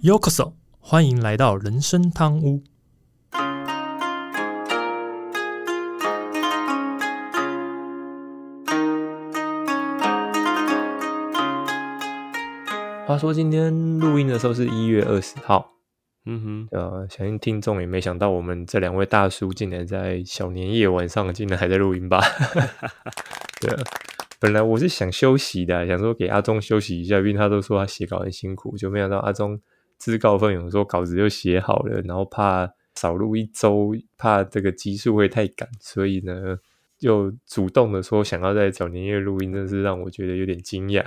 Yokoso，欢迎来到人生汤屋。话说今天录音的时候是一月二十号，嗯哼，呃，相信听众也没想到我们这两位大叔竟然在小年夜晚上竟然还在录音吧？对啊，本来我是想休息的，想说给阿忠休息一下，因为他都说他写稿很辛苦，就没想到阿忠自告奋勇说稿子就写好了，然后怕少录一周，怕这个集数会太赶，所以呢。就主动的说想要在小年夜录音，真是让我觉得有点惊讶。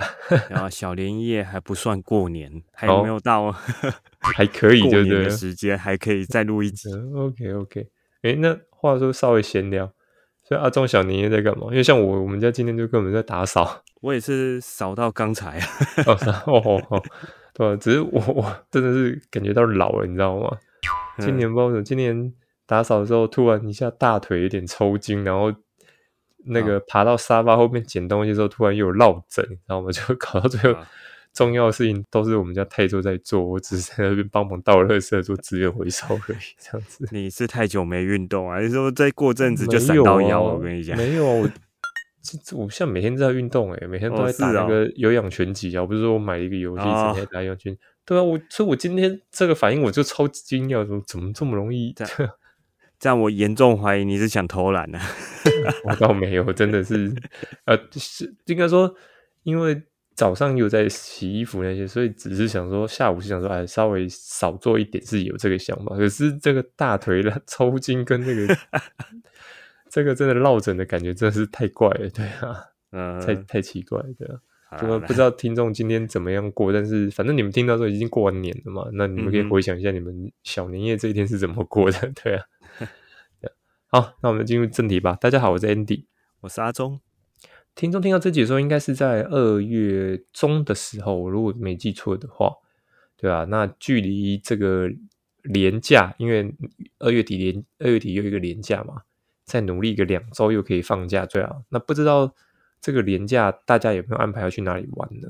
然 后小年夜还不算过年，还没有到，还可以，对不对？时间还可以再录一集。OK OK。哎，那话说稍微闲聊，所以阿忠小年夜在干嘛？因为像我，我们家今天就根本在打扫。我也是扫到刚才。哦哦哦，对，只是我我真的是感觉到老了，你知道吗？今年不知道今年打扫的时候，突然一下大腿有点抽筋，然后。那个爬到沙发后面捡东西的时候，突然又有落枕，然后我们就搞到最后，重要的事情都是我们家泰州在做，我只是在那边帮忙倒垃圾、做资源回收而已。这样子，你是太久没运动，还是说再过阵子就闪到腰？我跟你讲，没有，我我现在每天都在运动，哎，每天都在打那个有氧拳击啊。我不是说我买一个游戏整天打有氧拳，对啊，我所以，我今天这个反应我就超惊讶，说怎么这么容易？这样我严重怀疑你是想偷懒呢。我倒没有，真的是，呃，是应该说，因为早上有在洗衣服那些，所以只是想说下午是想说，哎，稍微少做一点是有这个想法。可是这个大腿的抽筋跟那个，这个真的落枕的感觉真的是太怪了，对啊，嗯，太太奇怪，对啊。这个不知道听众今天怎么样过，但是反正你们听到说已经过完年了嘛，那你们可以回想一下你们小年夜这一天是怎么过的，对啊。好，那我们进入正题吧。大家好，我是 Andy，我是阿忠。听众听到这集的时候，应该是在二月中的时候，如果没记错的话，对啊，那距离这个年假，因为二月底年二月底又一个年假嘛，再努力个两周又可以放假，最好。那不知道这个年假大家有没有安排要去哪里玩呢？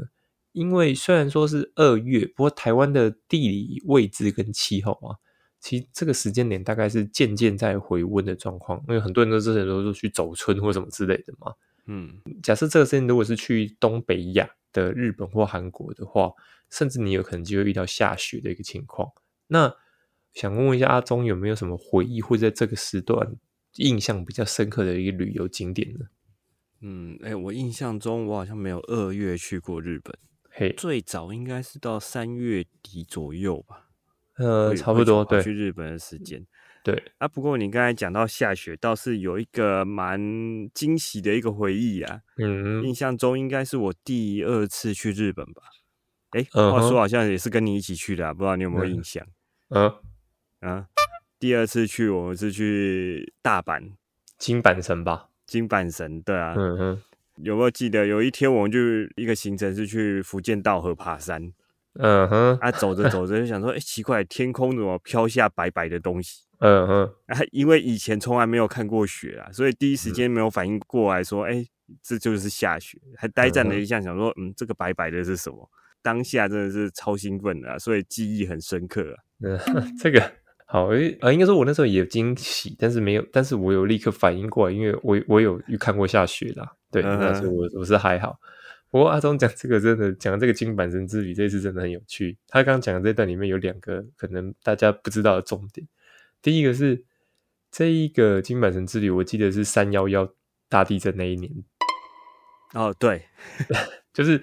因为虽然说是二月，不过台湾的地理位置跟气候啊。其实这个时间点大概是渐渐在回温的状况，因为很多人都之前都是去走春或什么之类的嘛。嗯，假设这个时间如果是去东北亚的日本或韩国的话，甚至你有可能就会遇到下雪的一个情况。那想问问一下阿忠，有没有什么回忆会在这个时段印象比较深刻的一个旅游景点呢？嗯，哎，我印象中我好像没有二月去过日本，嘿，最早应该是到三月底左右吧。呃，差不多对。去日本的时间，对啊。不过你刚才讲到下雪，倒是有一个蛮惊喜的一个回忆啊。嗯，印象中应该是我第二次去日本吧？哎，话说好像也是跟你一起去的，不知道你有没有印象？嗯啊，第二次去我们是去大阪金板神吧？金板神，对啊。嗯哼，有没有记得有一天我们就一个行程是去福建道河爬山？嗯哼，啊，走着走着就想说，哎，奇怪，天空怎么飘下白白的东西？嗯哼，啊，因为以前从来没有看过雪啊，所以第一时间没有反应过来，说，哎，这就是下雪，还呆站了一下，想说，嗯，这个白白的是什么？当下真的是超兴奋的，所以记忆很深刻啊。嗯，这个好，诶，啊，应该说我那时候也惊喜，但是没有，但是我有立刻反应过来，因为我我有预看过下雪啦，对，那时候我我是还好。不过阿忠讲这个真的讲这个金板神之旅，这次真的很有趣。他刚刚讲的这段里面有两个可能大家不知道的重点。第一个是这一个金板神之旅，我记得是三幺幺大地震那一年。哦，对，就是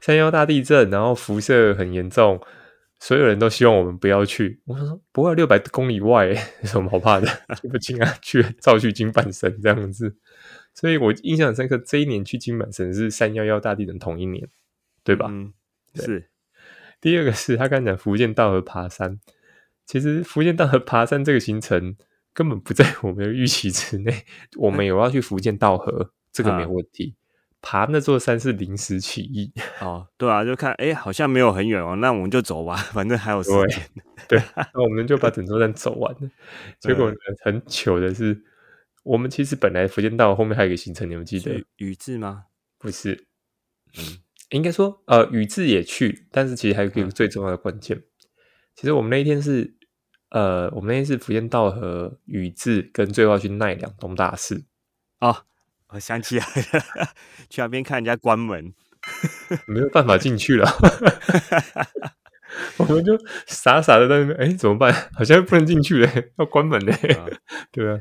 三幺大地震，然后辐射很严重，所有人都希望我们不要去。我说不会，六百公里外 有什么好怕的？不进啊，去照去金板神这样子。所以我印象很深刻，这一年去金板神是三幺幺大地震同一年，对吧？嗯，是。第二个是他刚讲福建道和爬山，其实福建道和爬山这个行程根本不在我们的预期之内。我们有要去福建道河，这个没有问题。爬那座山是临时起意。哦，对啊，就看哎，好像没有很远哦，那我们就走吧，反正还有时间。对，那我们就把整座山走完了。结果呢，很糗的是。我们其实本来福建道后面还有一个行程，你们记得宇治吗？不是，嗯，应该说呃宇治也去，但是其实还有一个最重要的关键，其实我们那一天是，呃，我们那天是福建道和宇治跟最后去奈良东大寺。哦，我想起来了，去那边看人家关门，没有办法进去了。我们就傻傻的在那边，哎，怎么办？好像不能进去嘞，要关门嘞。对啊，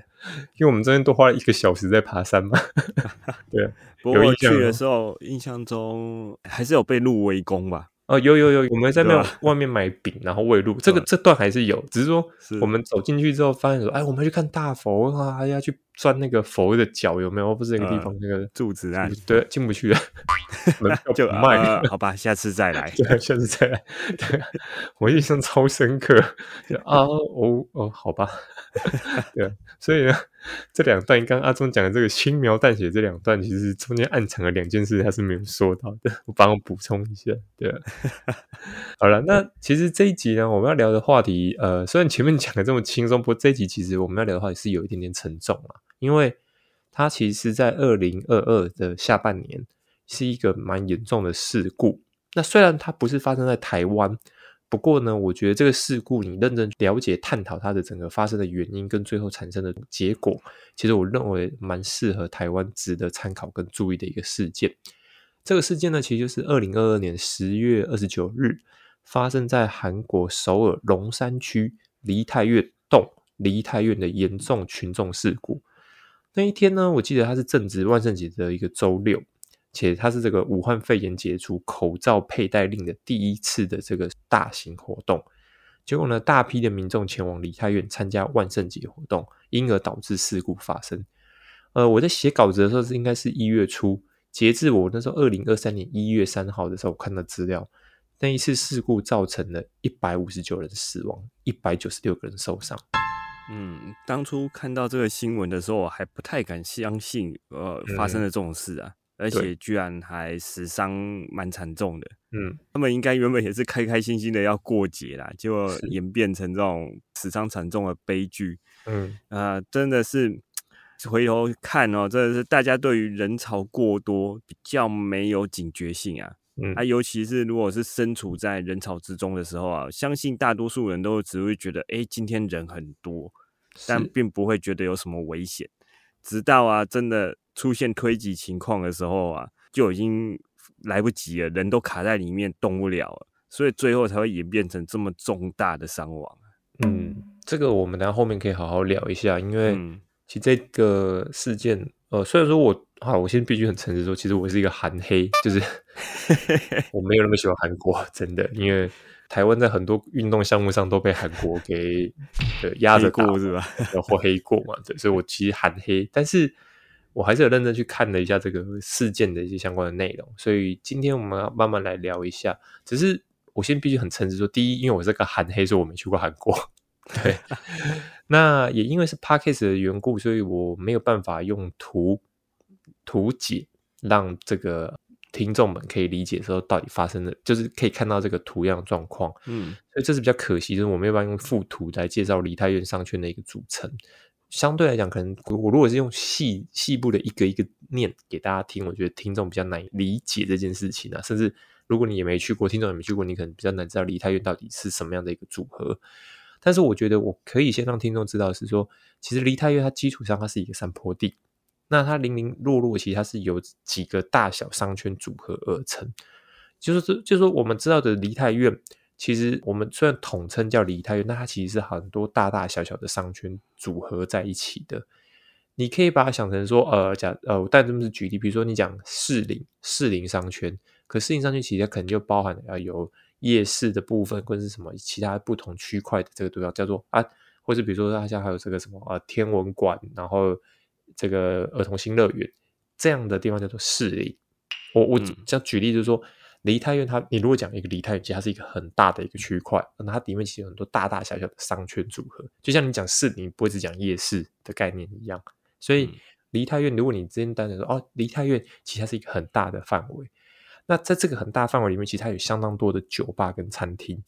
因为我们这边多花了一个小时在爬山嘛。对啊，不过去的时候，印象中还是有被鹿围攻吧。哦，有有有，我们在那外面买饼，然后喂鹿，这个这段还是有，只是说我们走进去之后，发现说，哎，我们去看大佛啊，要去钻那个佛的脚，有没有？不是那个地方那个柱子啊，对，进不去了，就卖，好吧，下次再来，对，下次再来，对，我印象超深刻，啊，哦哦，好吧，对，所以呢。这两段刚阿忠讲的这个轻描淡写，这两段其实中间暗藏了两件事，他是没有说到的。我帮我补充一下，对。好了，那其实这一集呢，我们要聊的话题，呃，虽然前面讲的这么轻松，不过这一集其实我们要聊的话题是有一点点沉重啊，因为它其实是在二零二二的下半年是一个蛮严重的事故。那虽然它不是发生在台湾。不过呢，我觉得这个事故，你认真了解、探讨它的整个发生的原因跟最后产生的结果，其实我认为蛮适合台湾值得参考跟注意的一个事件。这个事件呢，其实就是二零二二年十月二十九日发生在韩国首尔龙山区梨泰院洞梨泰院的严重群众事故。那一天呢，我记得它是正值万圣节的一个周六。且它是这个武汉肺炎解除口罩佩戴令的第一次的这个大型活动，结果呢，大批的民众前往梨泰院参加万圣节活动，因而导致事故发生。呃，我在写稿子的时候是应该是一月初，截至我那时候二零二三年一月三号的时候我看到资料，那一次事故造成了一百五十九人死亡，一百九十六个人受伤。嗯，当初看到这个新闻的时候，我还不太敢相信，呃，发生了这种事啊。而且居然还死伤蛮惨重的，嗯，他们应该原本也是开开心心的要过节啦，结果演变成这种死伤惨重的悲剧，嗯。啊，真的是回头看哦，真的是大家对于人潮过多比较没有警觉性啊，嗯，啊，尤其是如果是身处在人潮之中的时候啊，相信大多数人都只会觉得，哎，今天人很多，但并不会觉得有什么危险，直到啊，真的。出现推挤情况的时候啊，就已经来不及了，人都卡在里面动不了了，所以最后才会演变成这么重大的伤亡。嗯，这个我们等下后面可以好好聊一下，因为其实这个事件，呃，虽然说我啊，我现在必须很诚实说，其实我是一个韩黑，就是 我没有那么喜欢韩国，真的，因为台湾在很多运动项目上都被韩国给压着过是吧？或黑过嘛，对，所以我其实韩黑，但是。我还是有认真去看了一下这个事件的一些相关的内容，所以今天我们要慢慢来聊一下。只是我先必须很诚实说，第一，因为我是个韩黑，所以我没去过韩国。对，那也因为是 Parkes 的缘故，所以我没有办法用图图解，让这个听众们可以理解说到底发生的，就是可以看到这个图样状况。嗯，所以这是比较可惜，就是我没有办法用附图来介绍梨泰院商圈的一个组成。相对来讲，可能我如果是用细细部的一个一个念给大家听，我觉得听众比较难理解这件事情啊。甚至如果你也没去过，听众也没去过，你可能比较难知道梨泰院到底是什么样的一个组合。但是我觉得我可以先让听众知道是说，其实梨泰院它基础上它是一个山坡地，那它零零落落，其实它是由几个大小商圈组合而成。就是就是说，我们知道的梨泰院。其实我们虽然统称叫梨泰院，那它其实是很多大大小小的商圈组合在一起的。你可以把它想成说，呃，假呃，我带这么是举例，比如说你讲士林士林商圈，可士林商圈其实可能就包含了要有夜市的部分，或者是什么其他不同区块的这个都要叫做啊，或者比如说大家还有这个什么啊天文馆，然后这个儿童新乐园这样的地方叫做市里。我我这样举例就是说。梨泰院，它你如果讲一个梨泰院，其实它是一个很大的一个区块，那它里面其实有很多大大小小的商圈组合，就像你讲市，你不会只讲夜市的概念一样。所以梨泰院，如果你之前单纯说哦，梨泰院其实它是一个很大的范围，那在这个很大范围里面，其实它有相当多的酒吧跟餐厅，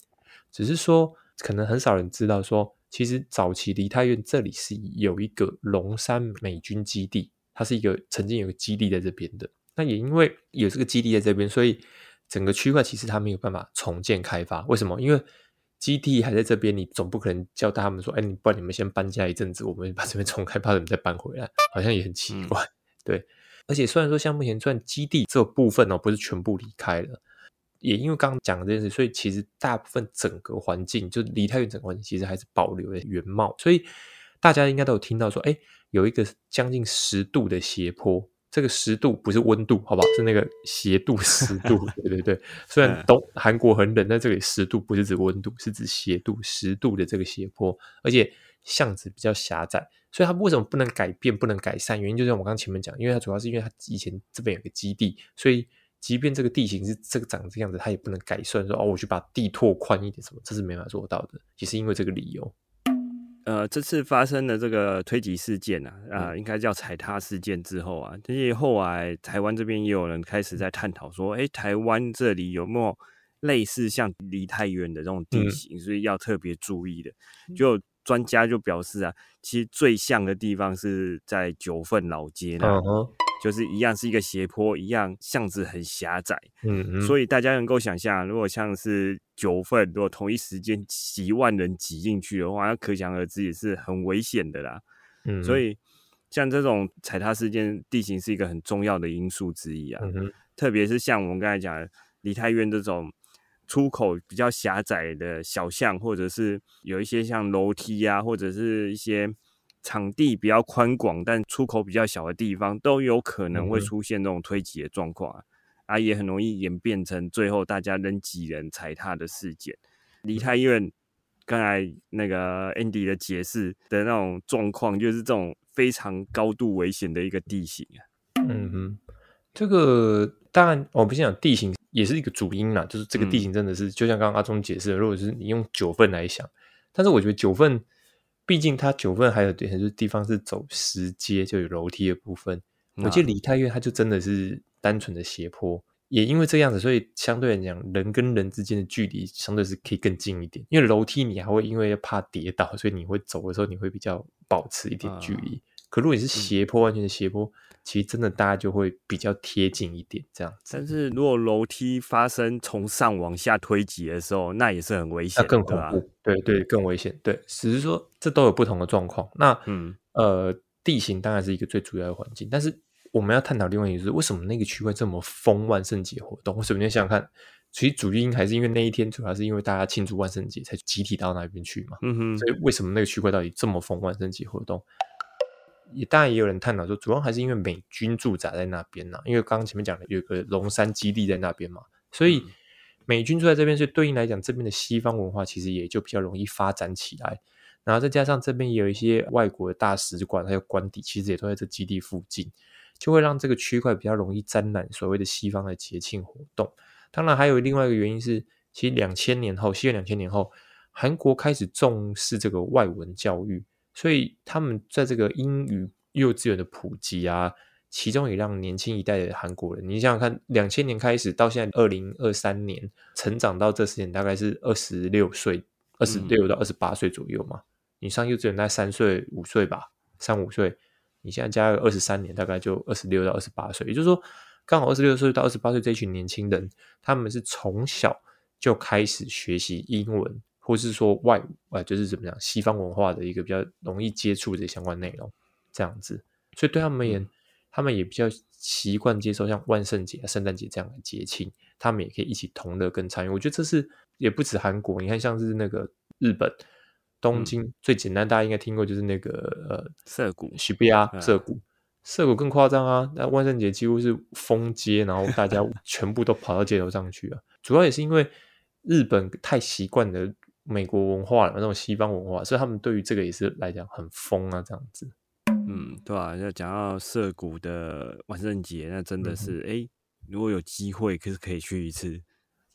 只是说可能很少人知道，说其实早期梨泰院这里是有一个龙山美军基地，它是一个曾经有个基地在这边的。那也因为有这个基地在这边，所以整个区块其实它没有办法重建开发，为什么？因为基地还在这边，你总不可能叫他们说，哎，你不然你们先搬家一阵子，我们把这边重开，怕你们再搬回来，好像也很奇怪。对，而且虽然说像目前算基地这部分哦，不是全部离开了，也因为刚刚讲这件事，所以其实大部分整个环境，就离太远整个环境，其实还是保留了原貌。所以大家应该都有听到说，哎，有一个将近十度的斜坡。这个十度不是温度，好不好？是那个斜度十度。对对对，虽然东韩国很冷，但这里十度不是指温度，是指斜度十度的这个斜坡，而且巷子比较狭窄，所以它为什么不能改变、不能改善？原因就像我刚前面讲，因为它主要是因为它以前这边有个基地，所以即便这个地形是这个长这样子，它也不能改善。说哦，我去把地拓宽一点，什么这是没法做到的，也是因为这个理由。呃，这次发生的这个推挤事件啊，啊，应该叫踩踏事件之后啊，这些后来台湾这边也有人开始在探讨说，哎，台湾这里有没有类似像离太远的这种地形，所以要特别注意的。就专家就表示啊，其实最像的地方是在九份老街那。就是一样是一个斜坡，一样巷子很狭窄，嗯，所以大家能够想象，如果像是九份，如果同一时间几万人挤进去的话，那可想而知也是很危险的啦。嗯，所以像这种踩踏事件，地形是一个很重要的因素之一啊。嗯特别是像我们刚才讲梨泰院这种出口比较狭窄的小巷，或者是有一些像楼梯啊，或者是一些。场地比较宽广，但出口比较小的地方，都有可能会出现这种推挤的状况啊，也很容易演变成最后大家人挤人踩踏的事件。梨泰院刚才那个 Andy 的解释的那种状况，就是这种非常高度危险的一个地形啊。嗯哼，这个当然我们先讲地形也是一个主因啦，就是这个地形真的是就像刚刚阿忠解释的，如果是你用九份来想，但是我觉得九份。毕竟它九份还有很多地方是走石阶，就有楼梯的部分。我记得梨泰院它就真的是单纯的斜坡，也因为这样子，所以相对来讲，人跟人之间的距离相对是可以更近一点。因为楼梯你还会因为怕跌倒，所以你会走的时候你会比较保持一点距离。可如果你是斜坡，完全是斜坡。其实真的，大家就会比较贴近一点这样。但是如果楼梯发生从上往下推挤的时候，那也是很危险，更恐怖。对对，更危险。对，只是说这都有不同的状况。那嗯呃，地形当然是一个最主要的环境，但是我们要探讨另外一个是，为什么那个区块这么疯万圣节活动？我首先想想看，其实主因还是因为那一天主要是因为大家庆祝万圣节才集体到那边去嘛。嗯哼。所以为什么那个区块到底这么疯万圣节活动？也当然也有人探讨说，主要还是因为美军驻扎在那边呢。因为刚刚前面讲的有个龙山基地在那边嘛，所以美军住在这边，所以对应来讲，这边的西方文化其实也就比较容易发展起来。然后再加上这边也有一些外国的大使馆还有官邸，其实也都在这基地附近，就会让这个区块比较容易沾染所谓的西方的节庆活动。当然，还有另外一个原因是，其实两千年后，西元两千年后，韩国开始重视这个外文教育。所以他们在这个英语幼稚园的普及啊，其中也让年轻一代的韩国人，你想想看，两千年开始到现在二零二三年，成长到这时间大概是二十六岁，二十六到二十八岁左右嘛。你上幼稚园大概三岁五岁吧，三五岁，你现在加个二十三年，大概就二十六到二十八岁。也就是说，刚好二十六岁到二十八岁这群年轻人，他们是从小就开始学习英文。或是说外啊，就是怎么讲，西方文化的一个比较容易接触的相关内容，这样子，所以对他们而言，他们也比较习惯接受像万圣节、圣诞节这样的节庆，他们也可以一起同乐跟参与。我觉得这是也不止韩国，你看像是那个日本东京，最简单大家应该听过就是那个呃涩谷、喜布亚涩谷，涩谷更夸张啊！那万圣节几乎是封街，然后大家 全部都跑到街头上去啊。主要也是因为日本太习惯了。美国文化那种西方文化，所以他们对于这个也是来讲很疯啊，这样子。嗯，对啊，要讲到涩谷的万圣节，那真的是哎，如果有机会，可是可以去一次，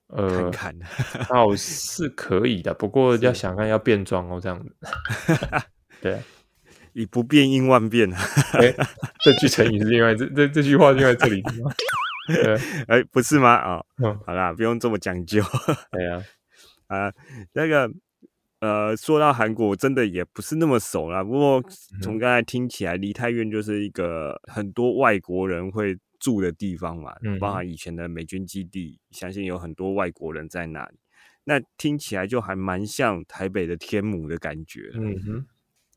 呃，看看。哦，是可以的，不过要想看要变装哦，这样子。对，以不变应万变啊。这句成语是另外这这这句话就在这里吗？哎，不是吗？啊，好啦，不用这么讲究。对啊。啊，那个，呃，说到韩国，真的也不是那么熟啦。不过从刚才听起来，梨泰院就是一个很多外国人会住的地方嘛，包含以前的美军基地，相信有很多外国人在那里。那听起来就还蛮像台北的天母的感觉。嗯哼，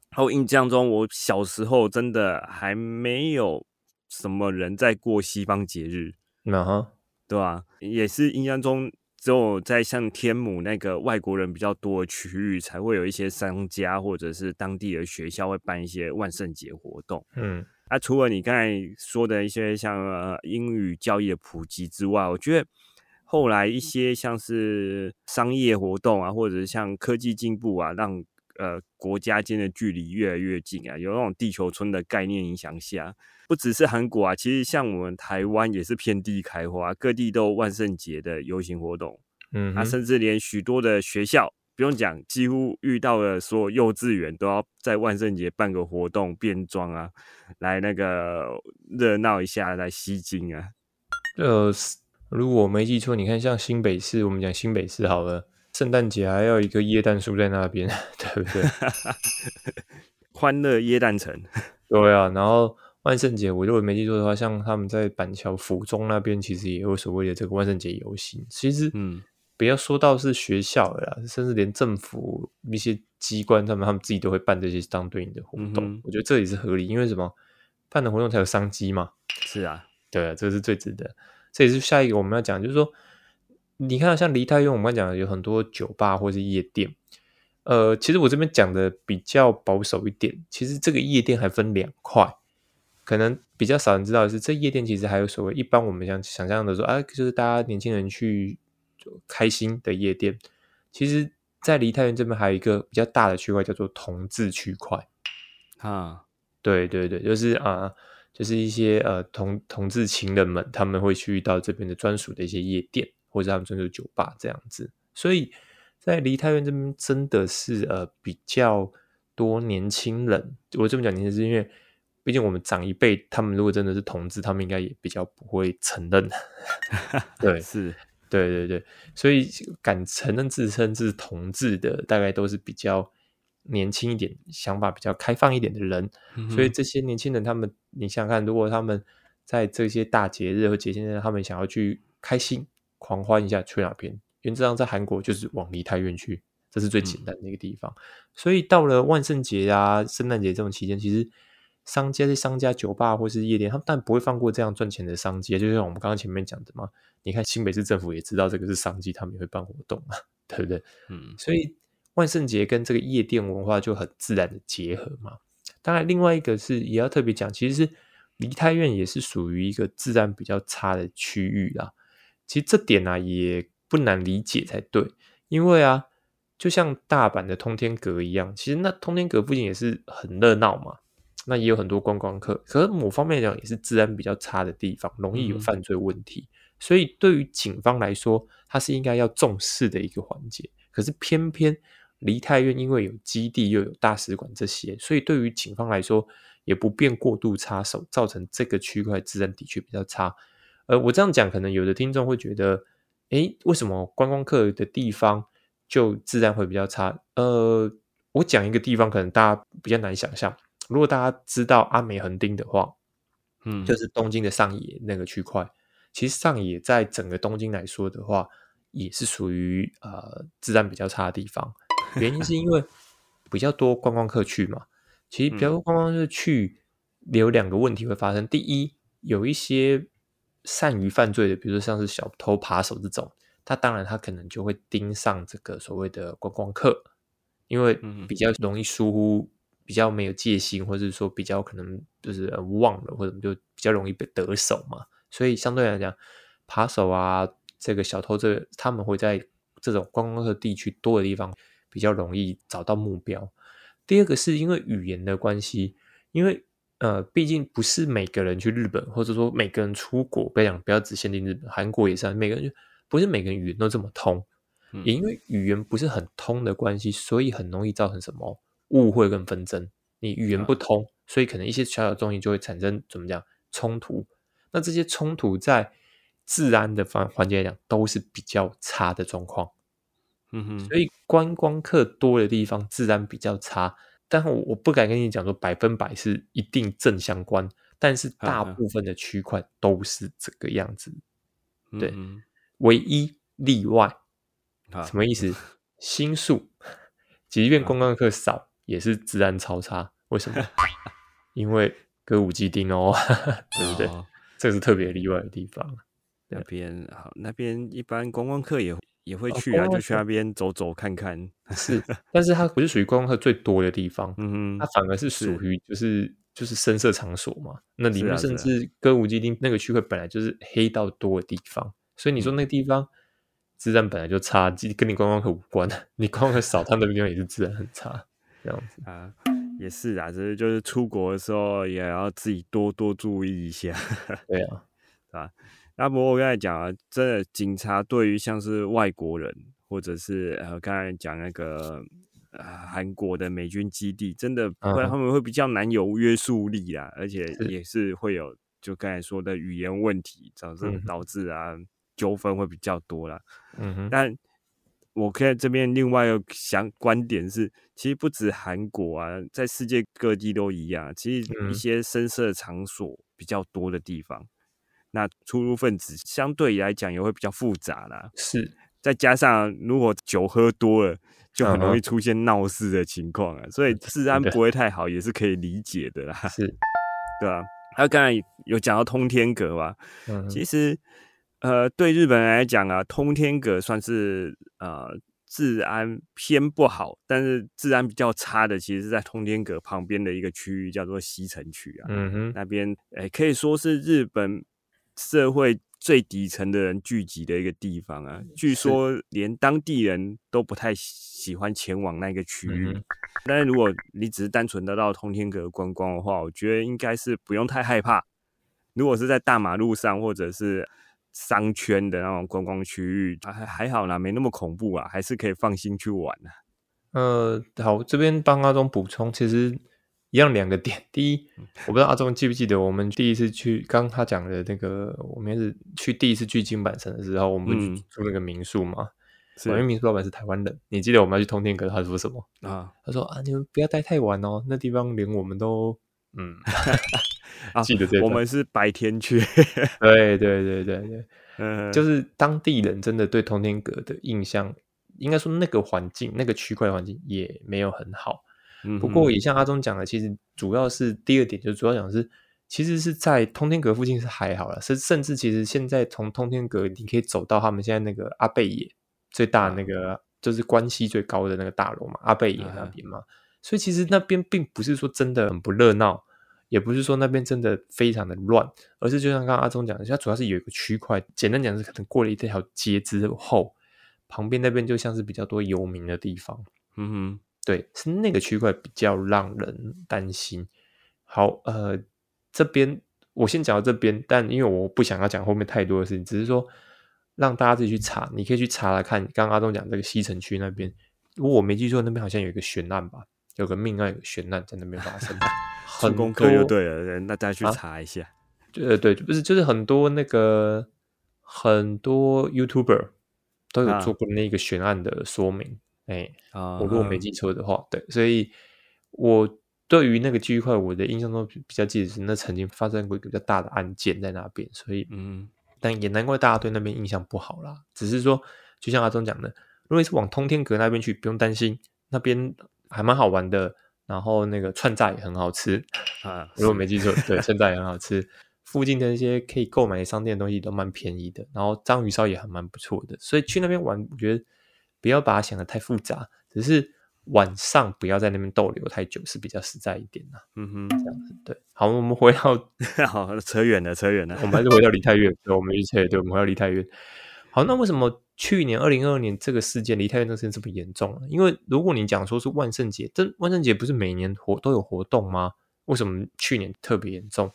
然后印象中，我小时候真的还没有什么人在过西方节日，那哈，对吧？也是印象中。只有在像天母那个外国人比较多的区域，才会有一些商家或者是当地的学校会办一些万圣节活动。嗯，啊，除了你刚才说的一些像英语教育的普及之外，我觉得后来一些像是商业活动啊，或者是像科技进步啊，让呃国家间的距离越来越近啊，有那种地球村的概念影响下。不只是韩国啊，其实像我们台湾也是遍地开花，各地都有万圣节的游行活动。嗯，啊，甚至连许多的学校不用讲，几乎遇到的所有幼稚园都要在万圣节办个活动变装啊，来那个热闹一下，来吸睛啊。呃，如果我没记错，你看像新北市，我们讲新北市好了，圣诞节还要一个椰蛋树在那边，对不对？欢乐椰蛋城，对啊，然后。万圣节，我如果没记错的话，像他们在板桥府中那边，其实也有所谓的这个万圣节游行。其实，嗯，不要说到是学校了，甚至连政府一些机关，他们他们自己都会办这些相对应的活动。我觉得这也是合理，因为什么？办的活动才有商机嘛。是啊，对啊，这是最值得。这也是下一个我们要讲，就是说，你看像梨泰院，我们刚讲有很多酒吧或是夜店。呃，其实我这边讲的比较保守一点，其实这个夜店还分两块。可能比较少人知道的是，这夜店其实还有所谓一般我们想想象的说啊，就是大家年轻人去开心的夜店。其实，在梨泰院这边还有一个比较大的区块叫做同志区块啊，对对对，就是啊，就是一些呃同同志情人们他们会去到这边的专属的一些夜店或者他们专属酒吧这样子。所以在梨泰院这边真的是呃比较多年轻人。我这么讲年轻是因为。毕竟我们长一辈，他们如果真的是同志，他们应该也比较不会承认。对，是，对对对，所以敢承认自称是同志的，大概都是比较年轻一点、想法比较开放一点的人。所以这些年轻人，他们你想想看，如果他们在这些大节日和节庆日，他们想要去开心狂欢一下，去哪边？原则上在韩国就是往梨泰院去，这是最简单的一个地方。所以到了万圣节啊、圣诞节这种期间，其实。商家是商家酒吧或是夜店，他们但不会放过这样赚钱的商机，就像我们刚刚前面讲的嘛。你看新北市政府也知道这个是商机，他们也会办活动嘛，对不对？嗯，所以万圣节跟这个夜店文化就很自然的结合嘛。当然，另外一个是也要特别讲，其实是梨泰院也是属于一个治安比较差的区域啦。其实这点呢也不难理解才对，因为啊，就像大阪的通天阁一样，其实那通天阁附近也是很热闹嘛。那也有很多观光客，可是某方面来讲也是治安比较差的地方，容易有犯罪问题。所以对于警方来说，它是应该要重视的一个环节。可是偏偏梨泰院因为有基地又有大使馆这些，所以对于警方来说也不便过度插手，造成这个区块治安的确比较差。呃，我这样讲，可能有的听众会觉得，诶，为什么观光客的地方就自然会比较差？呃，我讲一个地方，可能大家比较难想象。如果大家知道阿美横丁的话，嗯，就是东京的上野那个区块。其实上野在整个东京来说的话，也是属于呃治安比较差的地方。原因是因为比较多观光客去嘛。其实比较多观光客去，有两个问题会发生。第一，有一些善于犯罪的，比如说像是小偷扒手这种，他当然他可能就会盯上这个所谓的观光客，因为比较容易疏忽。比较没有戒心，或者说比较可能就是忘了，或者就比较容易被得手嘛。所以相对来讲，扒手啊，这个小偷，这他们会在这种观光客地区多的地方比较容易找到目标。第二个是因为语言的关系，因为呃，毕竟不是每个人去日本，或者说每个人出国，不要讲不要只限定日本，韩国也是，每个人就不是每个人语言都这么通。也因为语言不是很通的关系，所以很容易造成什么？误会跟纷争，你语言不通，所以可能一些小小东西就会产生怎么讲冲突。那这些冲突在治安的方环节来讲都是比较差的状况。嗯哼，所以观光客多的地方治安比较差，但我我不敢跟你讲说百分百是一定正相关，但是大部分的区块都是这个样子。对，唯一例外什么意思？新宿，即便观光客少，也是治安超差。为什么？因为歌舞伎町哦，对不对？这是特别例外的地方。那边好，那边一般观光客也也会去啊，就去那边走走看看。是，但是它不是属于观光客最多的地方，嗯，它反而是属于就是就是深色场所嘛。那里面甚至歌舞伎町那个区块本来就是黑道多的地方，所以你说那个地方治安本来就差，跟你观光客无关。你观光客少，他那个地方也是治安很差，这样子啊，也是啊，只是就是出国的时候也要自己多多注意一下。对啊，啊。那不过我刚才讲啊，真的警察对于像是外国人，或者是呃刚才讲那个呃韩国的美军基地，真的会他们会比较难有约束力啦，而且也是会有就刚才说的语言问题，导致导致啊纠纷会比较多啦。嗯哼，但我看这边另外有想观点是，其实不止韩国啊，在世界各地都一样，其实一些深色场所比较多的地方。那出入分子相对来讲也会比较复杂啦，是，再加上如果酒喝多了，就很容易出现闹事的情况啊，所以治安不会太好也是可以理解的啦，是，对啊，他刚才有讲到通天阁吧，其实呃，对日本人来讲啊，通天阁算是呃治安偏不好，但是治安比较差的，其实是在通天阁旁边的一个区域叫做西城区啊，嗯哼，那边诶可以说是日本。社会最底层的人聚集的一个地方啊，据说连当地人都不太喜欢前往那个区域。但是如果你只是单纯的到通天阁观光的话，我觉得应该是不用太害怕。如果是在大马路上或者是商圈的那种观光区域，还还好啦，没那么恐怖啊，还是可以放心去玩的。呃，好，这边帮阿忠补充，其实。一样两个点，第一，我不知道阿忠记不记得我们第一次去，刚他讲的那个，我们是去第一次去金板城的时候，我们住那个民宿嘛，因为民宿老板是台湾人，你记得我们要去通天阁，他说什么？啊？他说啊，你们不要待太晚哦，那地方连我们都嗯，记得这，我们是白天去，对对对对对，嗯，就是当地人真的对通天阁的印象，应该说那个环境，那个区块环境也没有很好。不过也像阿忠讲的，其实主要是第二点，就主要讲是，其实是在通天阁附近是还好了，甚甚至其实现在从通天阁你可以走到他们现在那个阿贝野最大那个就是关系最高的那个大楼嘛，阿贝野那边嘛，所以其实那边并不是说真的很不热闹，也不是说那边真的非常的乱，而是就像刚刚阿忠讲的，它主要是有一个区块，简单讲是可能过了一条街之后，旁边那边就像是比较多游民的地方，嗯哼。对，是那个区块比较让人担心。好，呃，这边我先讲到这边，但因为我不想要讲后面太多的事情，只是说让大家自己去查，你可以去查来看。刚刚阿东讲这个西城区那边，如果我没记错，那边好像有一个悬案吧，有个命案，有悬案在那边发生。很功课就对了，那大家去查一下。对对，不是，就是很多那个很多 YouTuber 都有做过那个悬案的说明。哎，我如果没记错的话，对，所以我对于那个区块，我的印象中比较记得是那曾经发生过一个比较大的案件在那边，所以嗯，但也难怪大家对那边印象不好啦。只是说，就像阿忠讲的，如果是往通天阁那边去，不用担心，那边还蛮好玩的，然后那个串炸也很好吃啊。如果没记错，对，串炸也很好吃，附近的那些可以购买商店的东西都蛮便宜的，然后章鱼烧也还蛮不错的，所以去那边玩，我觉得。不要把它想的太复杂，只是晚上不要在那边逗留太久是比较实在一点的。嗯哼，这样子对。好，我们回到 好扯远了，扯远了，我们还是回到离太远。对，我们一切对，我们回到离太远。好，那为什么去年二零二二年这个事件离太远的事件这么严重呢？因为如果你讲说是万圣节，这万圣节不是每年活都有活动吗？为什么去年特别严重？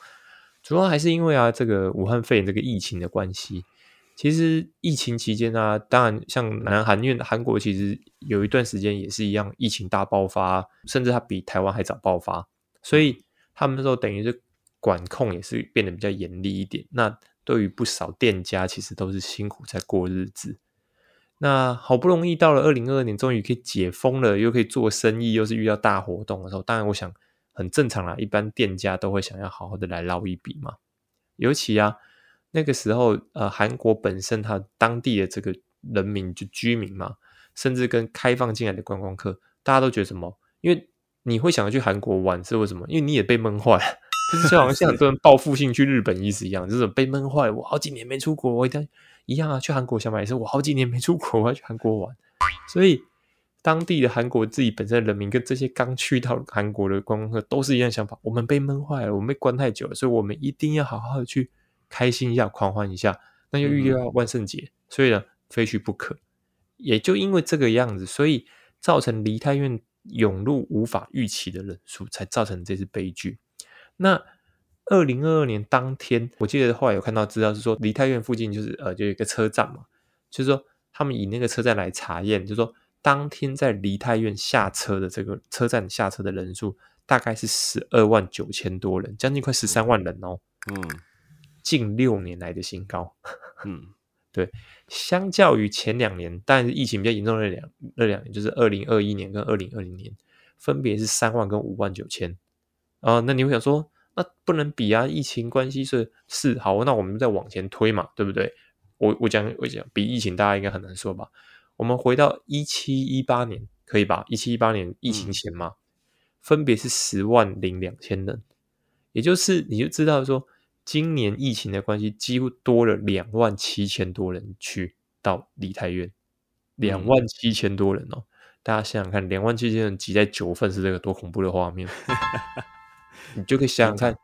主要还是因为啊，这个武汉肺炎这个疫情的关系。其实疫情期间啊，当然像南韩，因为韩国其实有一段时间也是一样，疫情大爆发，甚至它比台湾还早爆发，所以他们那时候等于是管控也是变得比较严厉一点。那对于不少店家，其实都是辛苦在过日子。那好不容易到了二零二二年，终于可以解封了，又可以做生意，又是遇到大活动的时候，当然我想很正常啦，一般店家都会想要好好的来捞一笔嘛，尤其啊。那个时候，呃，韩国本身它当地的这个人民就居民嘛，甚至跟开放进来的观光客，大家都觉得什么？因为你会想要去韩国玩是为什么？因为你也被闷坏了，就是就好像像很多人报复性去日本意思一样，就是被闷坏。我好几年没出国，我一定一样啊，去韩国想买也是我好几年没出国，我要去韩国玩。所以当地的韩国自己本身的人民跟这些刚去到韩国的观光客都是一样想法，我们被闷坏了，我们被关太久了，所以我们一定要好好的去开心一下，狂欢一下。那又遇到万圣节，所以呢，非去不可。也就因为这个样子，所以造成梨泰院涌入无法预期的人数，才造成这次悲剧。那二零二二年当天，我记得后来有看到资料是说，梨泰院附近就是呃，就有一个车站嘛，就是说他们以那个车站来查验，就是说当天在梨泰院下车的这个车站下车的人数，大概是十二万九千多人，将近快十三万人哦。嗯，近六年来的新高。嗯。对，相较于前两年，但是疫情比较严重的两那两年，就是二零二一年跟二零二零年，分别是三万跟五万九千啊。那你会想说，那不能比啊？疫情关系是是好，那我们再往前推嘛，对不对？我我讲我讲，比疫情大家应该很难说吧？我们回到一七一八年，可以吧？一七一八年疫情前嘛，分别是十万零两千人，也就是你就知道说。今年疫情的关系，几乎多了两万七千多人去到梨泰院，两万七千多人哦！大家想想看，两万七千人挤在九份是这个多恐怖的画面，你就可以想想看，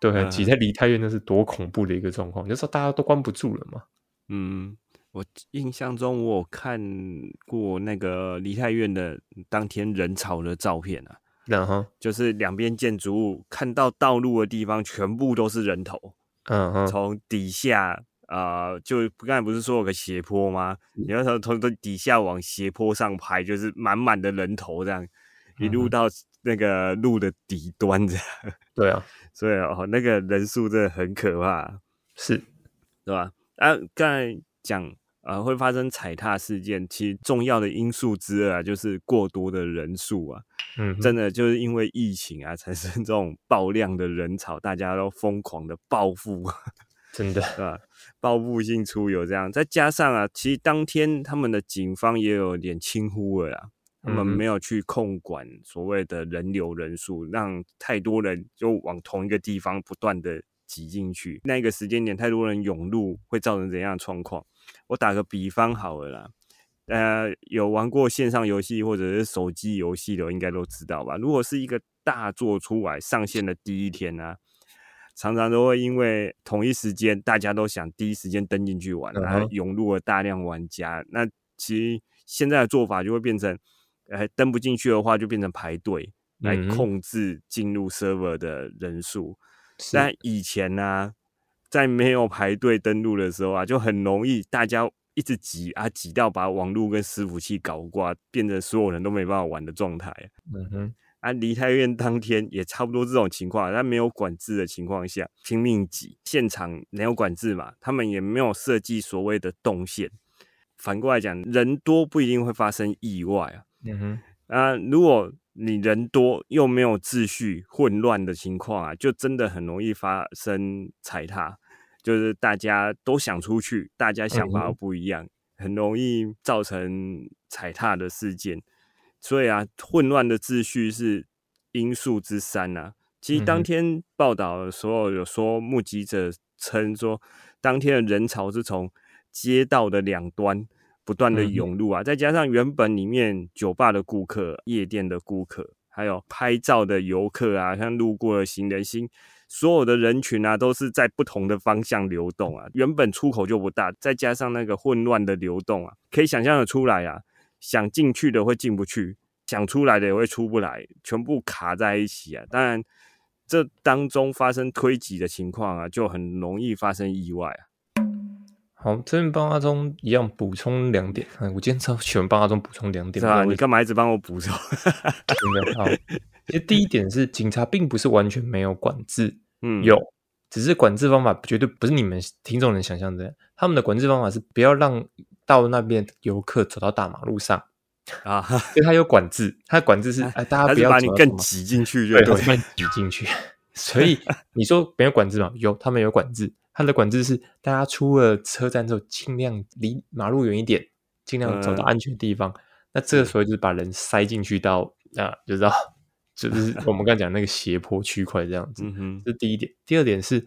对，挤在梨泰院那是多恐怖的一个状况，就说大家都关不住了嘛。嗯，我印象中我有看过那个梨泰院的当天人潮的照片啊。然后就是两边建筑物看到道路的地方，全部都是人头。嗯哼，从底下啊，就刚才不是说有个斜坡吗？你要从从底下往斜坡上拍，就是满满的人头这样，一路到那个路的底端这样。对啊，所以哦，那个人数真的很可怕，是，对吧？啊，刚才讲。啊，会发生踩踏事件，其实重要的因素之二啊，就是过多的人数啊。嗯，真的就是因为疫情啊，产生 这种爆量的人潮，大家都疯狂的报复，真的是吧？报复性出游这样，再加上啊，其实当天他们的警方也有点轻忽了啊，他们没有去控管所谓的人流人数，让太多人就往同一个地方不断的挤进去，那个时间点太多人涌入，会造成怎样的状况？我打个比方好了啦，呃，有玩过线上游戏或者是手机游戏的，应该都知道吧？如果是一个大作出来上线的第一天呢，常常都会因为同一时间大家都想第一时间登进去玩，然后涌入了大量玩家。那其实现在的做法就会变成，呃，登不进去的话就变成排队来控制进入 server 的人数。但以前呢？在没有排队登录的时候啊，就很容易大家一直挤啊，挤到把网络跟伺服器搞挂，变成所有人都没办法玩的状态。嗯哼，啊，离太院当天也差不多这种情况，在没有管制的情况下拼命挤，现场没有管制嘛，他们也没有设计所谓的动线。反过来讲，人多不一定会发生意外啊。嗯哼，啊，如果你人多又没有秩序、混乱的情况啊，就真的很容易发生踩踏，就是大家都想出去，大家想法不一样，很容易造成踩踏的事件。所以啊，混乱的秩序是因素之三呐。其实当天报道的时候有说，目击者称说，当天的人潮是从街道的两端。不断的涌入啊，再加上原本里面酒吧的顾客、夜店的顾客，还有拍照的游客啊，像路过的行人星，所有的人群啊，都是在不同的方向流动啊。原本出口就不大，再加上那个混乱的流动啊，可以想象的出来啊，想进去的会进不去，想出来的也会出不来，全部卡在一起啊。当然，这当中发生推挤的情况啊，就很容易发生意外啊。好，这边帮阿忠一样补充两点。我今天超喜欢帮阿忠补充两点。是啊，你干嘛一直帮我补充？真的好。其实第一点是，警察并不是完全没有管制，嗯，有，只是管制方法绝对不是你们听众能想象的。他们的管制方法是不要让到那边游客走到大马路上啊，因为他有管制，他的管制是 哎，大家不要把你更挤进去，对，挤进去。所以 你说没有管制吗？有，他们有管制。他的管制是，大家出了车站之后，尽量离马路远一点，尽量走到安全地方。那这个时候就是把人塞进去到啊，就知道就是我们刚讲那个斜坡区块这样子。嗯这是第一点。第二点是，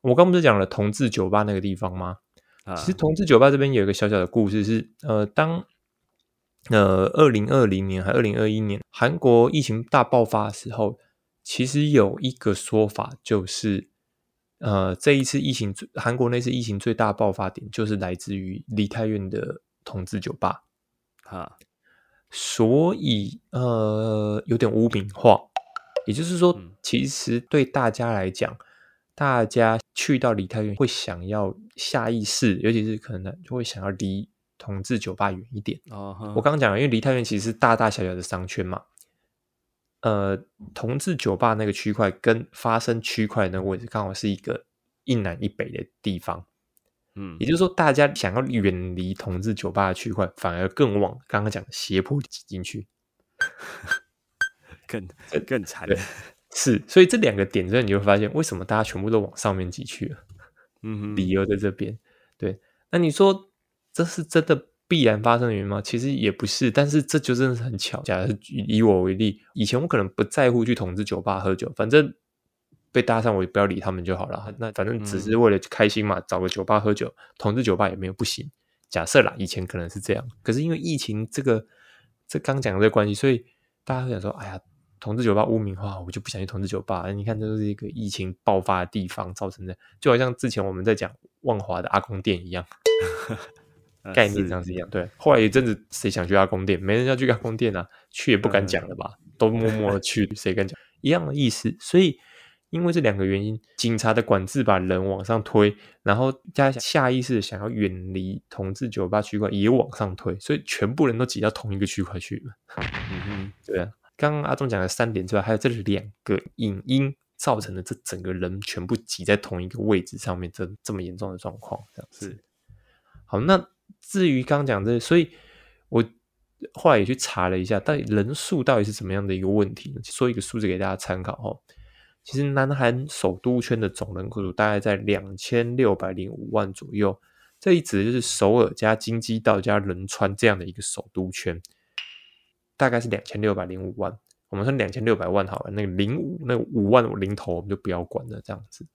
我刚不是讲了同志酒吧那个地方吗？啊其实同志酒吧这边有一个小小的故事是，呃，当呃二零二零年还二零二一年韩国疫情大爆发的时候，其实有一个说法就是，呃，这一次疫情韩国那次疫情最大爆发点就是来自于梨泰院的同志酒吧。啊，所以呃，有点污名化，也就是说，其实对大家来讲，大家去到梨泰院会想要下意识，尤其是可能就会想要离同志酒吧远一点。哦，我刚刚讲了，因为梨泰院其实是大大小小的商圈嘛，呃，同志酒吧那个区块跟发生区块那个位置刚好是一个一南一北的地方。嗯，也就是说，大家想要远离同志酒吧的区块，反而更往刚刚讲的斜坡挤进去，更更惨。是，所以这两个点之后，你会发现为什么大家全部都往上面挤去了。嗯，理由在这边。对，那你说这是真的必然发生的原因吗？其实也不是，但是这就真的是很巧。假如以我为例，以前我可能不在乎去同志酒吧喝酒，反正。被搭上，我也不要理他们就好了。那反正只是为了开心嘛，找个酒吧喝酒，同志酒吧也没有不行。假设啦，以前可能是这样，可是因为疫情这个这刚讲的这个关系，所以大家会想说：“哎呀，同志酒吧污名化，我就不想去同志酒吧。”你看，这是一个疫情爆发的地方造成的，就好像之前我们在讲万华的阿公店一样，概念上是一样。对，后来一阵子谁想去阿公店？没人要去阿公店啊，去也不敢讲了吧？都默默的 去，谁敢讲？一样的意思，所以。因为这两个原因，警察的管制把人往上推，然后加下意识想要远离同志酒吧区块也往上推，所以全部人都挤到同一个区块去了。嗯哼，对啊。刚刚阿忠讲的三点之外，还有这两个影音造成的这整个人全部挤在同一个位置上面，这这么严重的状况，这样是。好，那至于刚讲这，所以我后来也去查了一下，到底人数到底是怎么样的一个问题呢？说一个数字给大家参考哈。其实，南韩首都圈的总人口数大概在两千六百零五万左右。这一指就是首尔加京畿道加仁川这样的一个首都圈，大概是两千六百零五万。我们说两千六百万好了，那个零五那五万零头我们就不要管了。这样子，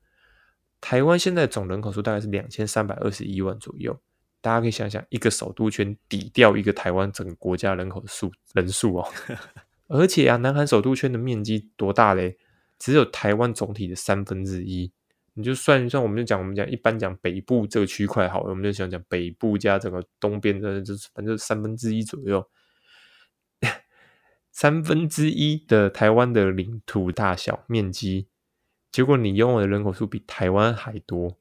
台湾现在总人口数大概是两千三百二十一万左右。大家可以想想，一个首都圈抵掉一个台湾整个国家人口的数人数哦。而且啊，南韩首都圈的面积多大嘞？只有台湾总体的三分之一，你就算一算，我们就讲我们讲一般讲北部这个区块好了，我们就想讲北部加整个东边的，就是反正三分之一左右，三分之一的台湾的领土大小面积，结果你拥有的人口数比台湾还多，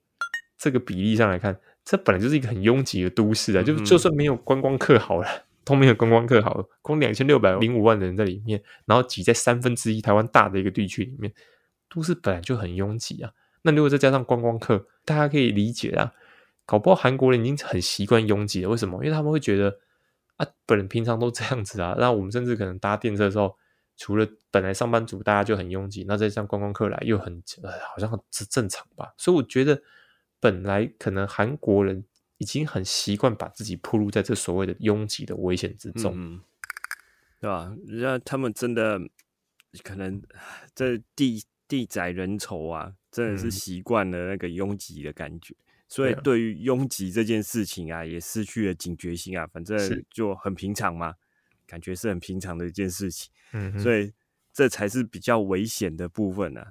这个比例上来看，这本来就是一个很拥挤的都市啊，就就算没有观光客好了。都没有观光客好，光两千六百零五万人在里面，然后挤在三分之一台湾大的一个地区里面，都市本来就很拥挤啊。那如果再加上观光客，大家可以理解啊。搞不好韩国人已经很习惯拥挤了，为什么？因为他们会觉得啊，本人平常都这样子啊。那我们甚至可能搭电车的时候，除了本来上班族大家就很拥挤，那再上观光客来又很呃，好像很正常吧。所以我觉得本来可能韩国人。已经很习惯把自己暴露在这所谓的拥挤的危险之中，对吧？人家他们真的可能 这地地窄人稠啊，真的是习惯了那个拥挤的感觉，所以对于拥挤这件事情啊，也失去了警觉性啊。反正就很平常嘛，感觉是很平常的一件事情，嗯，所以这才是比较危险的部分呢。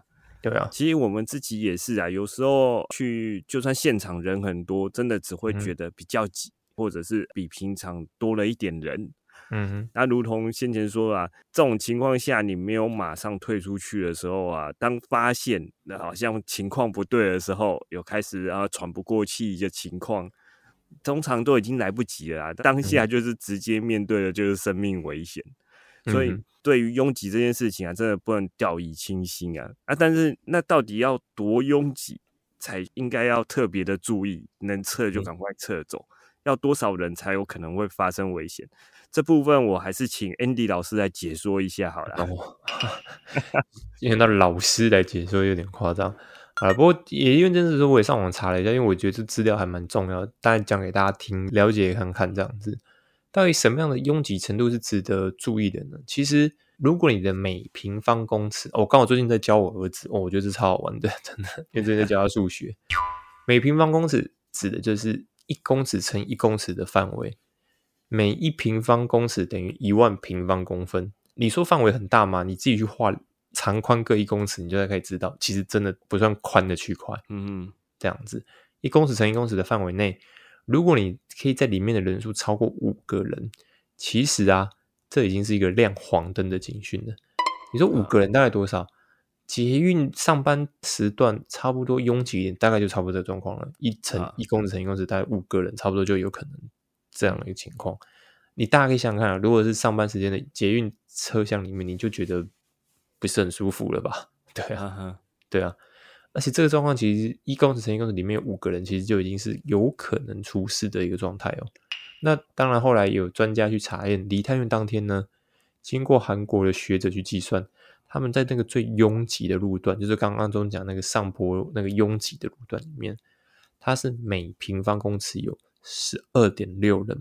对啊，其实我们自己也是啊，有时候去就算现场人很多，真的只会觉得比较挤，或者是比平常多了一点人。嗯哼，那如同先前说啊，这种情况下你没有马上退出去的时候啊，当发现那好像情况不对的时候，有开始啊喘不过气的情况，通常都已经来不及了啊，当下就是直接面对的就是生命危险，所以。对于拥挤这件事情啊，真的不能掉以轻心啊啊！但是那到底要多拥挤才应该要特别的注意，能撤就赶快撤走，要多少人才有可能会发生危险？这部分我还是请 Andy 老师来解说一下好了。今天到老师来解说有点夸张。啊，不过也因为真是说，我也上网查了一下，因为我觉得这资料还蛮重要，大概讲给大家听，了解看看这样子，到底什么样的拥挤程度是值得注意的呢？其实，如果你的每平方公尺，我刚好最近在教我儿子，哦，我觉得这超好玩的，真的，因为最近在教他数学，每平方公尺指的就是一公尺乘一公尺的范围，每一平方公尺等于一万平方公分。你说范围很大吗？你自己去画。长宽各一公尺，你就可以知道，其实真的不算宽的区块。嗯，这样子，一公尺乘一公尺的范围内，如果你可以在里面的人数超过五个人，其实啊，这已经是一个亮黄灯的警讯了。你说五个人大概多少？捷运上班时段差不多拥挤一点，大概就差不多这状况了。一层一公尺乘一公尺，大概五个人，差不多就有可能这样的一个情况。你大家可以想想看啊，如果是上班时间的捷运车厢里面，你就觉得。不是很舒服了吧？对啊，对啊，而且这个状况其实一公尺乘一公尺里面有五个人，其实就已经是有可能出事的一个状态哦。那当然，后来有专家去查验，离太远当天呢，经过韩国的学者去计算，他们在那个最拥挤的路段，就是刚刚中讲那个上坡那个拥挤的路段里面，它是每平方公尺有十二点六人。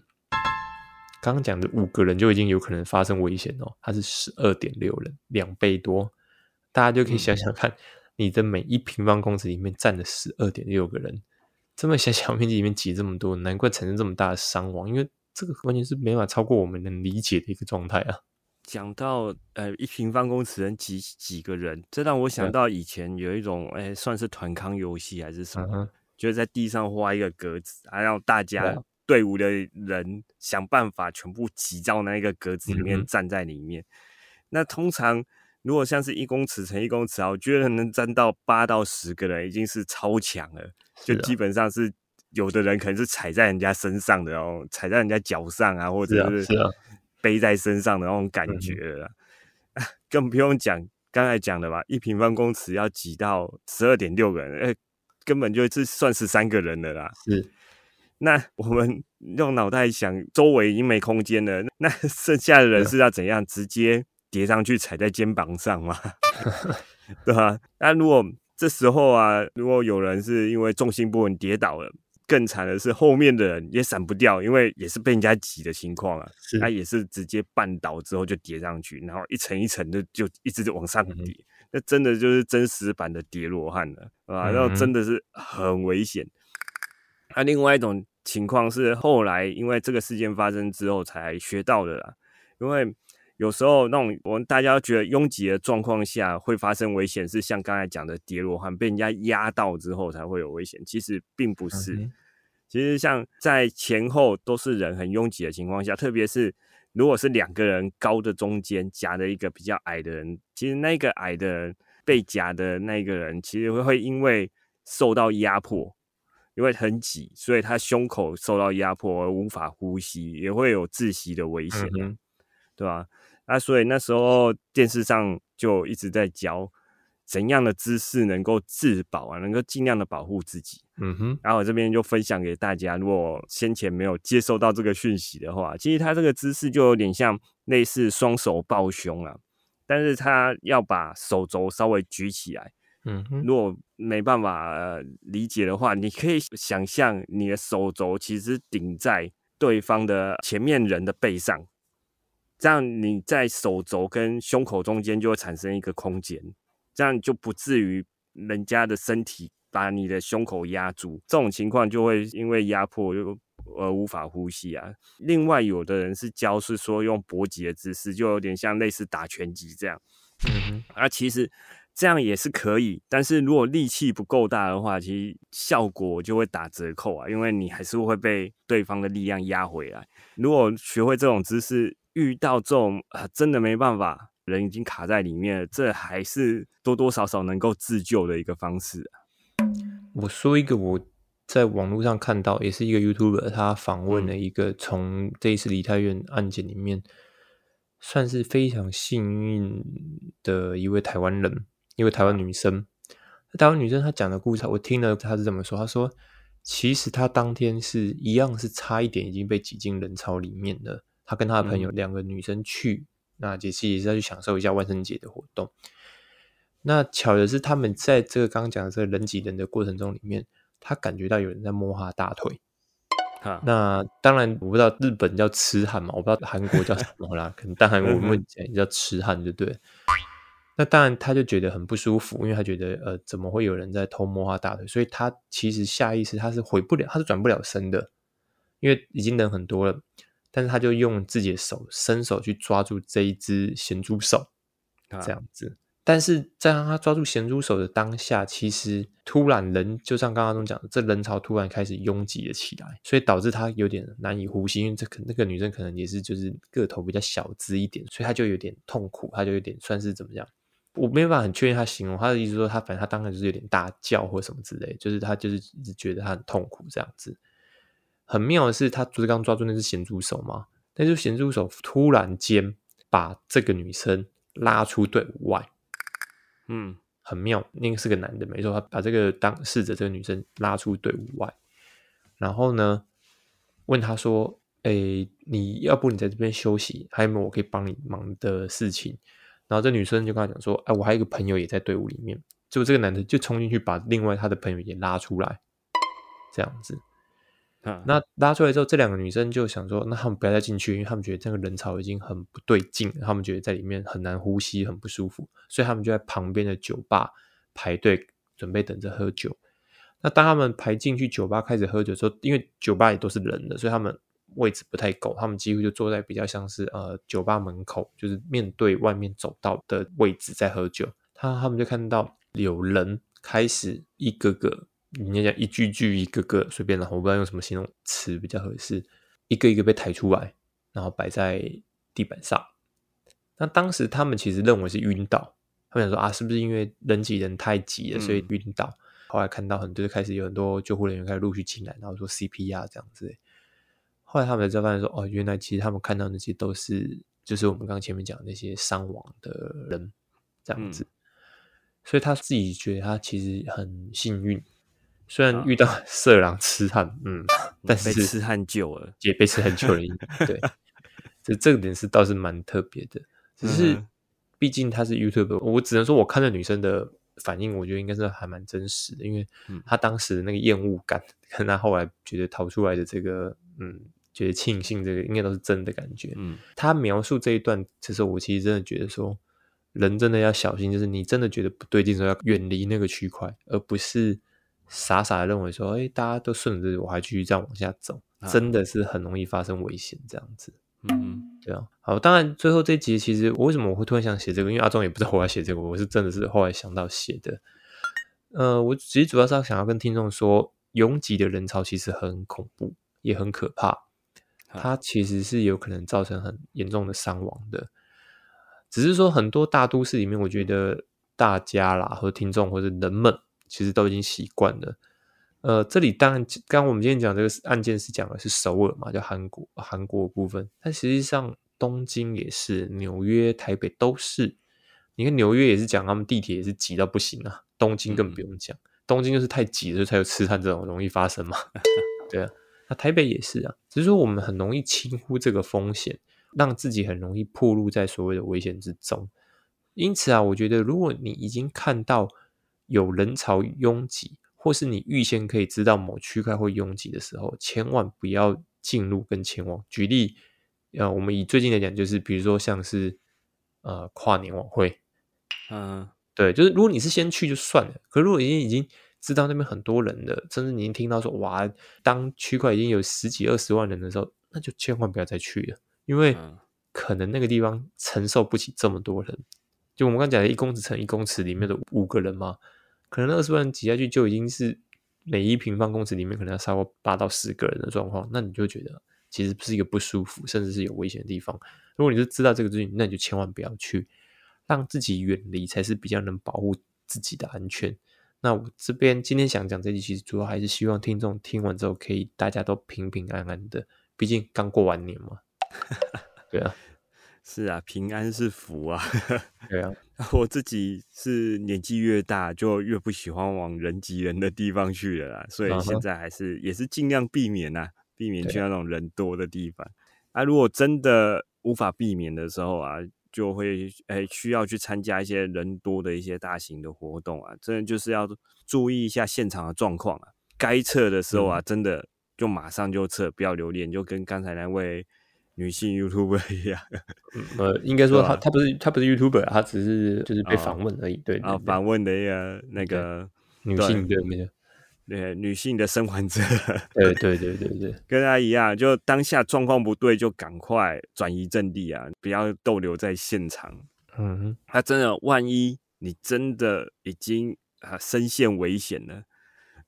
刚刚讲的五个人就已经有可能发生危险哦，它是十二点六人，两倍多，大家就可以想想看，你的每一平方公尺里面站了十二点六个人，这么小小面积里面挤这么多，难怪产生这么大的伤亡，因为这个完全是没法超过我们能理解的一个状态啊。讲到呃一平方公尺能挤几个人，这让我想到以前有一种哎算是团康游戏还是什么，就是在地上画一个格子，还让大家。队伍的人想办法全部挤到那一个格子里面，站在里面。那通常如果像是一公尺乘一公尺啊，我觉得能站到八到十个人已经是超强了。就基本上是有的人可能是踩在人家身上的哦，踩在人家脚上啊，或者是背在身上的那种感觉了。更不用讲刚才讲的吧，一平方公尺要挤到十二点六个人，哎，根本就是算十三个人的啦。是。那我们用脑袋想，周围已经没空间了，那 剩下的人是要怎样？直接叠上去踩在肩膀上嘛？对吧？那如果这时候啊，如果有人是因为重心不稳跌倒了，更惨的是后面的人也闪不掉，因为也是被人家挤的情况啊，他也是直接绊倒之后就叠上去，然后一层一层的就一直往上叠，那真的就是真实版的叠罗汉了，啊，然后真的是很危险。那另外一种情况是后来因为这个事件发生之后才学到的啦，因为有时候那种我们大家觉得拥挤的状况下会发生危险，是像刚才讲的跌落汉被人家压到之后才会有危险，其实并不是。其实像在前后都是人很拥挤的情况下，特别是如果是两个人高的中间夹着一个比较矮的人，其实那个矮的人被夹的那个人，其实会会因为受到压迫。因为很挤，所以他胸口受到压迫而无法呼吸，也会有窒息的危险，对吧？那所以那时候电视上就一直在教怎样的姿势能够自保啊，能够尽量的保护自己。嗯哼，然后我这边就分享给大家，如果先前没有接收到这个讯息的话，其实他这个姿势就有点像类似双手抱胸啊，但是他要把手肘稍微举起来。嗯哼，如果没办法理解的话，你可以想象你的手肘其实顶在对方的前面人的背上，这样你在手肘跟胸口中间就会产生一个空间，这样就不至于人家的身体把你的胸口压住，这种情况就会因为压迫又而无法呼吸啊。另外，有的人是教是说用搏击的姿势，就有点像类似打拳击这样，嗯哼，啊其实。这样也是可以，但是如果力气不够大的话，其实效果就会打折扣啊，因为你还是会被对方的力量压回来。如果学会这种姿势，遇到这种啊真的没办法，人已经卡在里面了，这还是多多少少能够自救的一个方式啊。我说一个我在网络上看到，也是一个 YouTuber，他访问了一个从这一次梨泰院案件里面算是非常幸运的一位台湾人。一位台湾女生，台湾女生她讲的故事，我听了，她是这么说：她说，其实她当天是一样，是差一点已经被挤进人潮里面的。她跟他的朋友两个女生去，那其实也是要去享受一下万圣节的活动。那巧的是，他们在这个刚刚讲的这个人挤人的过程中里面，他感觉到有人在摸他大腿。那当然我不知道日本叫痴汉嘛，我不知道韩国叫什么啦，可能但韩国我们讲叫痴汉对不对。那当然他就觉得很不舒服，因为他觉得呃怎么会有人在偷摸他大腿，所以他其实下意识他是回不了，他是转不了身的，因为已经人很多了。但是他就用自己的手伸手去抓住这一只咸猪手，这样子。但是在让他抓住咸猪手的当下，其实突然人就像刚刚中讲的，这人潮突然开始拥挤了起来，所以导致他有点难以呼吸。因为这可那个女生可能也是就是个头比较小只一点，所以他就有点痛苦，他就有点算是怎么样？我没办法很确定他形容他的意思，说他反正他当时就是有点大叫或什么之类，就是他就是一直觉得他很痛苦这样子。很妙的是，他不是刚抓住那只咸猪手吗？那只咸猪手突然间把这个女生拉出队伍外。嗯，很妙。那个是个男的，没错。他把这个当事者这个女生拉出队伍外，然后呢，问他说：“诶，你要不你在这边休息？还有没有我可以帮你忙的事情？”然后这女生就跟他讲说：“哎，我还有一个朋友也在队伍里面。”就这个男的就冲进去把另外他的朋友也拉出来，这样子。那拉出来之后，这两个女生就想说：“那他们不要再进去，因为他们觉得这个人潮已经很不对劲，他们觉得在里面很难呼吸，很不舒服，所以他们就在旁边的酒吧排队，准备等着喝酒。那当他们排进去酒吧开始喝酒的时候，因为酒吧也都是人的，所以他们位置不太够，他们几乎就坐在比较像是呃酒吧门口，就是面对外面走道的位置在喝酒。他他们就看到有人开始一个个。你要讲一句句一个个随便的，我不知道用什么形容词比较合适。一个一个被抬出来，然后摆在地板上。那当时他们其实认为是晕倒，他们想说啊，是不是因为人挤人太挤了，所以晕倒？后来看到很多开始有很多救护人员开始陆续进来，然后说 CPR 这样子。后来他们才发现说，哦，原来其实他们看到那些都是就是我们刚刚前面讲那些伤亡的人这样子。所以他自己觉得他其实很幸运。虽然遇到 色狼痴汉，嗯，但是被痴汉救了，也被痴汉救了。对，这这个点是倒是蛮特别的。只是，毕竟他是 YouTube，我只能说我看到女生的反应，我觉得应该是还蛮真实的，因为她当时的那个厌恶感，跟她后来觉得逃出来的这个，嗯，觉得庆幸，这个应该都是真的感觉。嗯，他描述这一段其实，我其实真的觉得说，人真的要小心，就是你真的觉得不对劲的时候，要远离那个区块，而不是。傻傻的认为说，哎，大家都顺着我还继续这样往下走，真的是很容易发生危险这样子。嗯，对啊。好，当然最后这集其实我为什么我会突然想写这个？因为阿忠也不知道我要写这个，我是真的是后来想到写的。呃，我其实主要是要想要跟听众说，拥挤的人潮其实很恐怖，也很可怕，它其实是有可能造成很严重的伤亡的。只是说很多大都市里面，我觉得大家啦，或者听众或者人们。其实都已经习惯了，呃，这里当然，刚我们今天讲这个案件是讲的是首尔嘛，叫韩国韩国部分，但实际上东京也是，纽约、台北都是。你看纽约也是讲他们地铁也是挤到不行啊，东京更不用讲，东京就是太挤了，才有痴汉这种容易发生嘛。对啊，那台北也是啊，只是说我们很容易轻忽这个风险，让自己很容易暴露在所谓的危险之中。因此啊，我觉得如果你已经看到。有人潮拥挤，或是你预先可以知道某区块会拥挤的时候，千万不要进入跟前往。举例，呃，我们以最近来讲，就是比如说像是呃跨年晚会，嗯，对，就是如果你是先去就算了，可如果已经已经知道那边很多人了，甚至你已经听到说哇，当区块已经有十几二十万人的时候，那就千万不要再去了，因为可能那个地方承受不起这么多人。就我们刚讲的一公尺乘一公尺里面的五个人嘛，可能二十万挤下去就已经是每一平方公尺里面可能要超过八到十个人的状况，那你就觉得其实不是一个不舒服，甚至是有危险的地方。如果你是知道这个事情，那你就千万不要去，让自己远离才是比较能保护自己的安全。那我这边今天想讲这集，其实主要还是希望听众听完之后可以大家都平平安安的，毕竟刚过完年嘛。对啊。是啊，平安是福啊。对啊，我自己是年纪越大，就越不喜欢往人挤人的地方去了啦。所以现在还是也是尽量避免呐，避免去那种人多的地方。啊，如果真的无法避免的时候啊，就会诶需要去参加一些人多的一些大型的活动啊，真的就是要注意一下现场的状况啊。该撤的时候啊，真的就马上就撤，不要留恋，就跟刚才那位女性 YouTuber 一样。呃，应该说她她不是她不是 YouTuber，她只是就是被访问而已。对啊，访问的一个那个女性的没有。对女性的生还者，对对对对对，跟他一样，就当下状况不对，就赶快转移阵地啊，不要逗留在现场。嗯，他真的，万一你真的已经啊身陷危险了，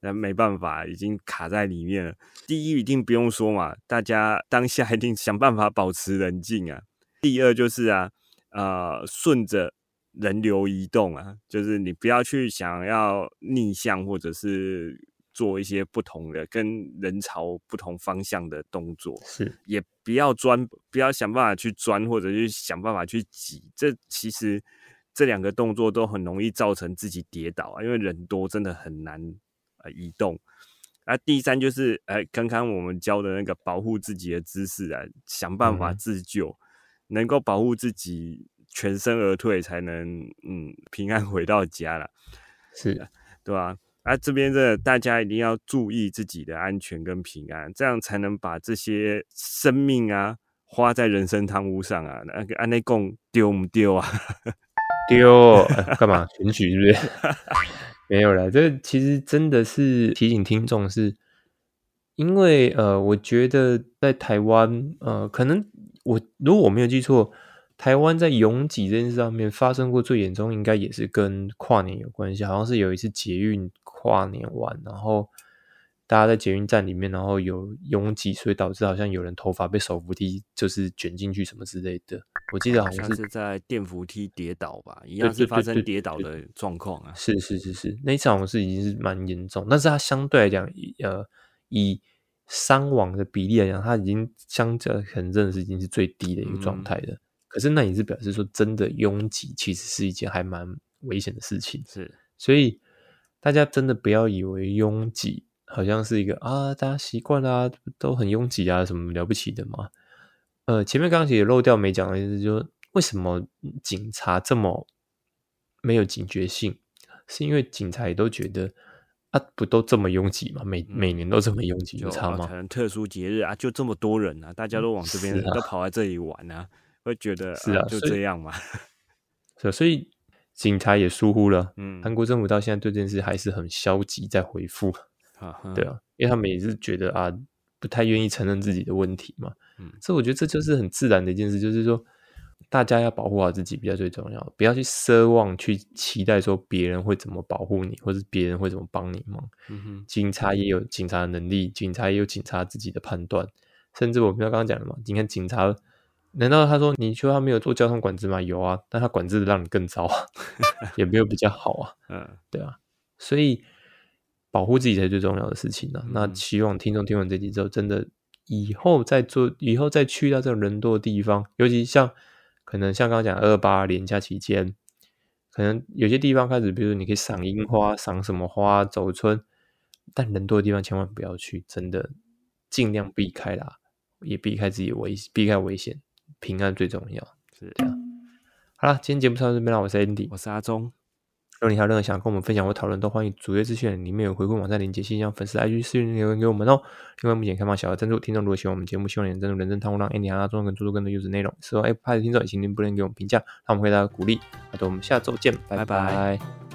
那没办法，已经卡在里面了。第一，一定不用说嘛，大家当下一定想办法保持冷静啊。第二就是啊，呃，顺着。人流移动啊，就是你不要去想要逆向，或者是做一些不同的跟人潮不同方向的动作，是也不要钻，不要想办法去钻，或者去想办法去挤。这其实这两个动作都很容易造成自己跌倒啊，因为人多真的很难呃移动。啊，第三就是，哎，刚刚我们教的那个保护自己的姿势啊，想办法自救，能够保护自己。全身而退才能嗯平安回到家了，是的，对吧？啊，这边的大家一定要注意自己的安全跟平安，这样才能把这些生命啊花在人生贪污上啊。那个安内贡丢不丢啊？丢干嘛？选举是不是？没有了，这其实真的是提醒听众，是因为呃，我觉得在台湾呃，可能我如果我没有记错。台湾在拥挤这件事上面发生过最严重，应该也是跟跨年有关系。好像是有一次捷运跨年完，然后大家在捷运站里面，然后有拥挤，所以导致好像有人头发被手扶梯就是卷进去什么之类的。我记得好像是在电扶梯跌倒吧，一样是发生跌倒的状况啊。是是是是，那一场是已经是蛮严重，但是它相对来讲，呃，以伤亡的比例来讲，它已经相较可能真的是已经是最低的一个状态了。可是那也是表示说，真的拥挤其实是一件还蛮危险的事情。是，所以大家真的不要以为拥挤好像是一个啊，大家习惯啦，都很拥挤啊，什么了不起的嘛？呃，前面刚刚也漏掉没讲的意思，就是为什么警察这么没有警觉性？是因为警察也都觉得啊，不都这么拥挤吗？每每年都这么拥挤，有差吗？可能特殊节日啊，就这么多人啊，大家都往这边都跑来这里玩啊。会觉得是啊，就这样嘛。是，所以警察也疏忽了。嗯，韩国政府到现在对这件事还是很消极，在回复。对啊，因为他们也是觉得啊，不太愿意承认自己的问题嘛。嗯，所以我觉得这就是很自然的一件事，就是说大家要保护好自己比较最重要，不要去奢望去期待说别人会怎么保护你，或者别人会怎么帮你忙。嗯哼，警察也有警察的能力，警察也有警察自己的判断，甚至我们刚刚讲的嘛，你看警察。难道他说你说他没有做交通管制吗？有啊，但他管制的让你更糟啊，也没有比较好啊。嗯，对啊，所以保护自己才是最重要的事情呢。那希望听众听完这集之后，真的以后再做，以后再去到这种人多的地方，尤其像可能像刚刚讲二八年假期间，可能有些地方开始，比如你可以赏樱花、赏什么花、走春，但人多的地方千万不要去，真的尽量避开啦，也避开自己危避开危险。平安最重要，是这样。好了，今天节目到这边了，我是 Andy，我是阿忠。如果你还有任何想跟我们分享或讨论，都欢迎主页资讯里面有回馈网站连接，信箱粉丝 IG 私信留言给我们哦。另外，目前开放小额赞助，听众如果喜欢我们节目，希望你赞助人生汤屋，让 Andy 和阿忠更做出更多优质内容。喜欢 Apple 的听众也，请您不吝给我们评价，让我们回答鼓励。好的，我们下周见，拜拜。